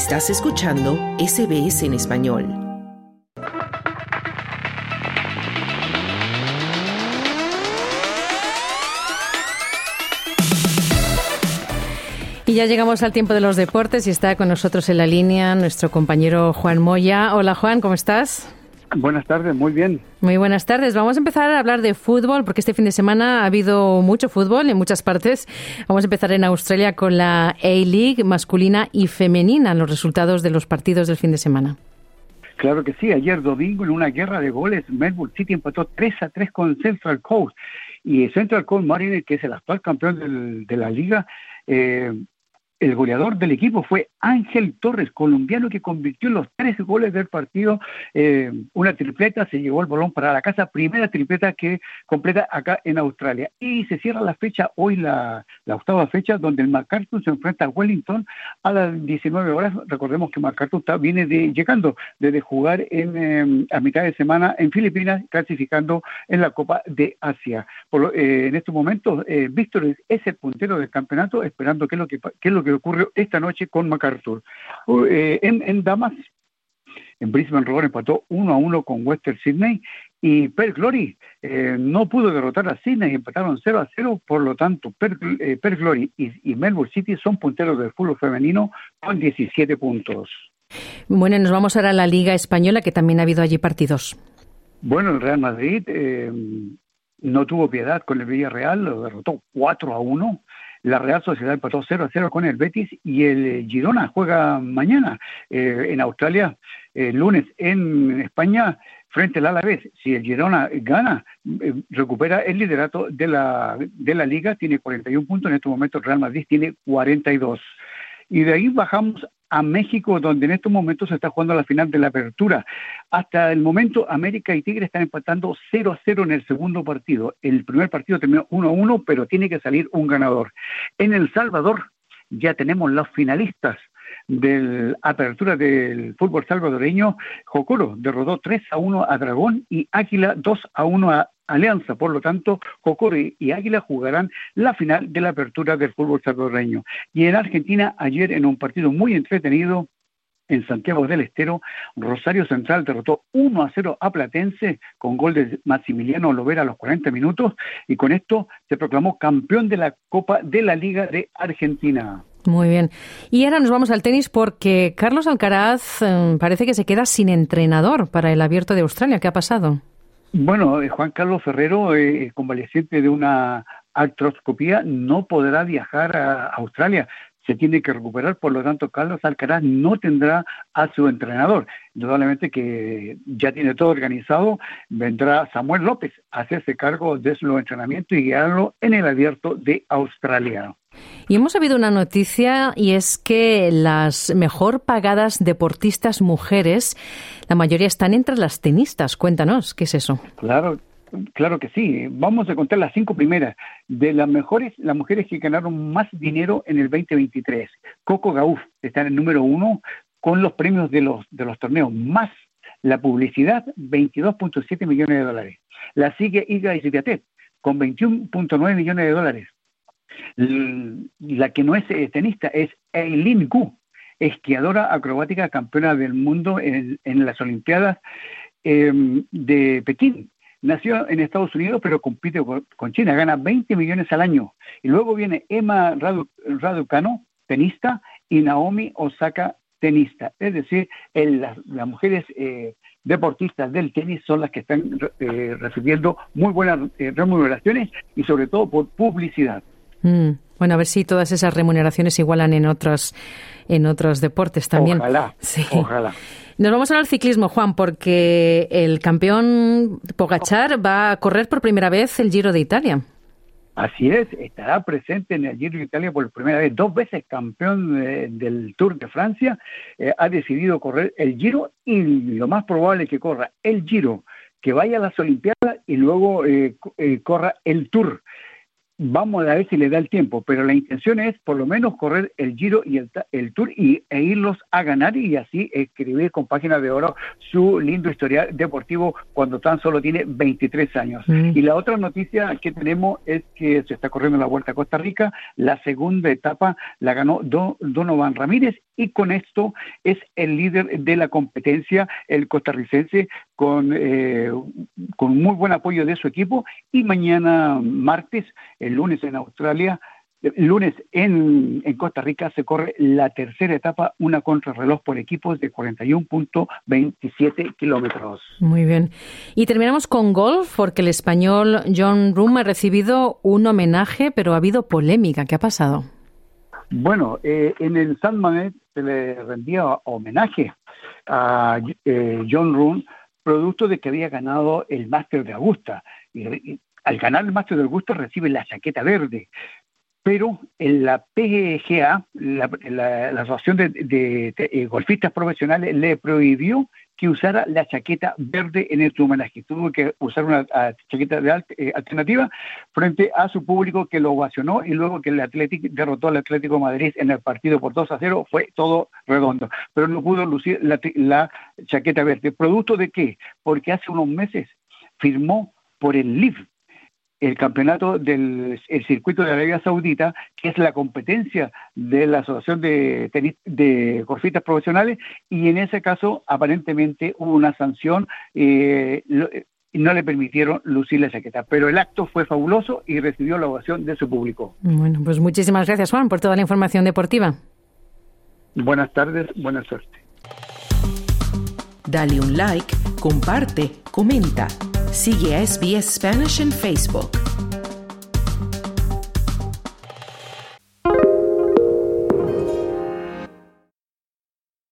Estás escuchando SBS en español. Y ya llegamos al tiempo de los deportes y está con nosotros en la línea nuestro compañero Juan Moya. Hola Juan, ¿cómo estás? Buenas tardes, muy bien. Muy buenas tardes. Vamos a empezar a hablar de fútbol porque este fin de semana ha habido mucho fútbol en muchas partes. Vamos a empezar en Australia con la A-League masculina y femenina, los resultados de los partidos del fin de semana. Claro que sí, ayer domingo en una guerra de goles, Melbourne City empató 3 a 3 con Central Coast y Central Coast Marine, que es el actual campeón de la liga, eh, el goleador del equipo fue Ángel Torres, colombiano que convirtió los tres goles del partido. Eh, una tripleta, se llevó el balón para la casa, primera tripleta que completa acá en Australia. Y se cierra la fecha, hoy la, octava fecha, donde el MacArthur se enfrenta a Wellington a las 19 horas. Recordemos que MacArthur viene de, llegando desde jugar en, em, a mitad de semana en Filipinas, clasificando en la Copa de Asia. Eh, en estos momentos, eh, Víctor es el puntero del campeonato, esperando qué es lo que, qué es lo que ocurrió esta noche con MacArthur. Eh, en, Damas, en Brisbane Roar empató 1 a 1 con Western Sydney y Per Glory eh, no pudo derrotar a Sydney, empataron 0 a 0, por lo tanto Per, eh, Glory y, Melbourne City son punteros del fútbol femenino con 17 puntos. Bueno, nos vamos ahora a la Liga Española, que también ha habido allí partidos. Bueno, el Real Madrid no tuvo piedad con el Villarreal, lo derrotó 4 a 1. La Real Sociedad empató 0 a 0 con el Betis y el eh, Girona juega mañana eh, en Australia, el lunes en España frente al Alavés. Si el Girona gana, eh, recupera el liderato de la, de la liga, tiene 41 puntos, en este momento el Real Madrid tiene 42. Y de ahí bajamos a México, donde en estos momentos se está jugando la final de la apertura. Hasta el momento, América y Tigre están empatando 0 a 0 en el segundo partido. El primer partido terminó 1 a 1, pero tiene que salir un ganador. En El Salvador ya tenemos los finalistas de la apertura del fútbol salvadoreño. Jocoro derrotó 3 a 1 a Dragón y Águila 2 a 1 a Alianza. Por lo tanto, Cocori y Águila jugarán la final de la apertura del fútbol salvadoreño. Y en Argentina, ayer en un partido muy entretenido, en Santiago del Estero, Rosario Central derrotó 1 a 0 a Platense con gol de Maximiliano Lovera a los 40 minutos y con esto se proclamó campeón de la Copa de la Liga de Argentina. Muy bien. Y ahora nos vamos al tenis porque Carlos Alcaraz eh, parece que se queda sin entrenador para el Abierto de Australia. ¿Qué ha pasado? Bueno, eh, Juan Carlos Ferrero, eh, convaleciente de una artroscopía, no podrá viajar a Australia. Se tiene que recuperar, por lo tanto, Carlos Alcaraz no tendrá a su entrenador. Indudablemente que ya tiene todo organizado. Vendrá Samuel López a hacerse cargo de su entrenamiento y guiarlo en el abierto de Australia. Y hemos habido una noticia y es que las mejor pagadas deportistas mujeres, la mayoría están entre las tenistas. Cuéntanos, ¿qué es eso? Claro, Claro que sí. Vamos a contar las cinco primeras de las mejores, las mujeres que ganaron más dinero en el 2023. Coco Gauff está en el número uno con los premios de los de los torneos más la publicidad 22.7 millones de dólares. La sigue Iga Sviatek con 21.9 millones de dólares. La que no es eh, tenista es Eileen Gu, esquiadora acrobática campeona del mundo en, las Olimpiadas em, de Pekín. Nació en Estados Unidos, pero compite con China, gana 20 millones al año. Y luego viene Emma Raducano, tenista, y Naomi Osaka, tenista. Es decir, las, mujeres eh, deportistas del tenis son las que están eh, recibiendo muy buenas remuneraciones y sobre todo por publicidad. Mm. Bueno, a ver si todas esas remuneraciones igualan en otros, en otros deportes también. Ojalá, ojalá. Nos vamos al ciclismo, Juan, porque el campeón Pogachar va a correr por primera vez el Giro de Italia. Así es, estará presente en el Giro de Italia por primera vez, dos veces campeón del Tour de Francia, eh, ha decidido correr el Giro y lo más probable es que corra el Giro, que vaya a las Olimpiadas y luego eh, eh, corra el Tour vamos a ver si le da el tiempo, pero la intención es por lo menos correr el Giro y el, el Tour y, e irlos a ganar y así escribir con páginas de oro su lindo historial deportivo cuando tan solo tiene 23 años. Mm. Y la otra noticia que tenemos es que se está corriendo la Vuelta a Costa Rica, la segunda etapa la ganó Donovan Ramírez y con esto es el líder de la competencia, el costarricense, con, eh, con muy buen apoyo de su equipo y mañana martes, el lunes en Australia, el lunes en, en, Costa Rica se corre la tercera etapa, una contrarreloj por equipos de 41.27 kilómetros. Muy bien. Y terminamos con golf, porque el español John Room ha recibido un homenaje, pero ha habido polémica. ¿Qué ha pasado? Bueno, eh, en el San Mamet se le rendía homenaje a eh, John Room, producto de que había ganado el Máster de Augusta. Y, al ganar el Máster de Augusta recibe la chaqueta verde. Pero en la PGA, la, Asociación de, eh, Golfistas Profesionales, le prohibió que usara la chaqueta verde en el homenaje. Tuvo que usar una chaqueta de eh, alternativa frente a su público que lo ovacionó y luego que el Atlético derrotó al Atlético Madrid en el partido por 2 a 0, fue todo redondo. Pero no pudo lucir la, la chaqueta verde. ¿Producto de qué? Porque hace unos meses firmó por el LIV, el campeonato del circuito de Arabia Saudita, que es la competencia de la Asociación de, tenis, de Golfistas Profesionales, y en ese caso aparentemente hubo una sanción. Eh, y no le permitieron lucir la chaqueta. Pero el acto fue fabuloso y recibió la ovación de su público. Bueno, pues muchísimas gracias, Juan, por toda la información deportiva. Buenas tardes, buena suerte. Dale un like, comparte, comenta. Sigue SBS Spanish en Facebook.